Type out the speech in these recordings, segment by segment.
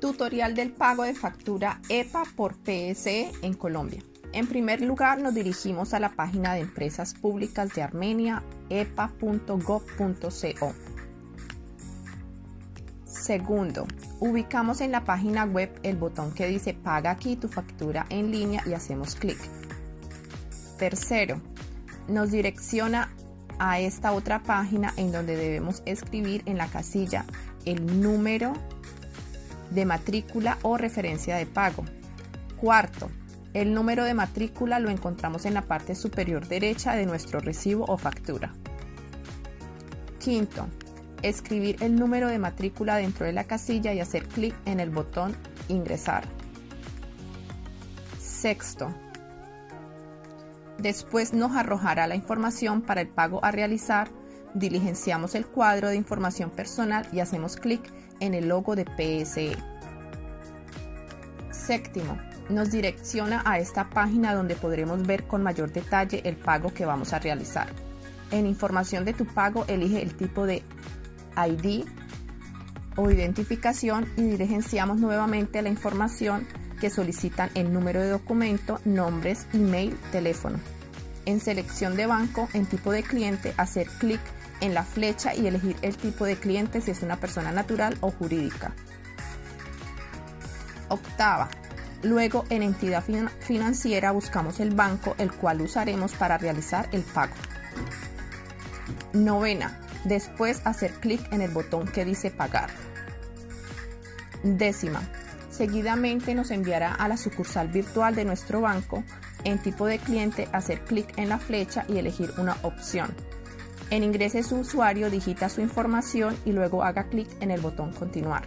Tutorial del pago de factura EPA por PSE en Colombia. En primer lugar, nos dirigimos a la página de Empresas Públicas de Armenia, epa.gov.co. Segundo, ubicamos en la página web el botón que dice Paga aquí tu factura en línea y hacemos clic. Tercero, nos direcciona a esta otra página en donde debemos escribir en la casilla el número de matrícula o referencia de pago. Cuarto, el número de matrícula lo encontramos en la parte superior derecha de nuestro recibo o factura. Quinto, escribir el número de matrícula dentro de la casilla y hacer clic en el botón Ingresar. Sexto, después nos arrojará la información para el pago a realizar, diligenciamos el cuadro de información personal y hacemos clic en el logo de PSE. Séptimo, nos direcciona a esta página donde podremos ver con mayor detalle el pago que vamos a realizar. En información de tu pago elige el tipo de ID o identificación y diligenciamos nuevamente la información que solicitan el número de documento, nombres, email, teléfono. En selección de banco, en tipo de cliente, hacer clic en la flecha y elegir el tipo de cliente si es una persona natural o jurídica. Octava. Luego en entidad financiera buscamos el banco el cual usaremos para realizar el pago. Novena. Después hacer clic en el botón que dice pagar. Décima. Seguidamente nos enviará a la sucursal virtual de nuestro banco. En tipo de cliente hacer clic en la flecha y elegir una opción. En ingrese su usuario, digita su información y luego haga clic en el botón continuar.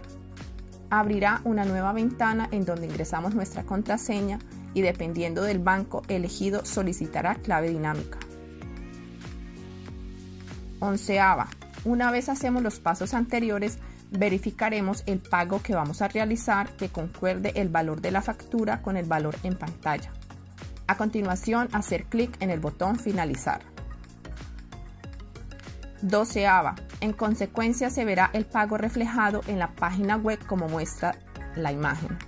Abrirá una nueva ventana en donde ingresamos nuestra contraseña y dependiendo del banco elegido solicitará clave dinámica. Onceava. Una vez hacemos los pasos anteriores, verificaremos el pago que vamos a realizar que concuerde el valor de la factura con el valor en pantalla. A continuación, hacer clic en el botón finalizar. Doceava. En consecuencia se verá el pago reflejado en la página web como muestra la imagen.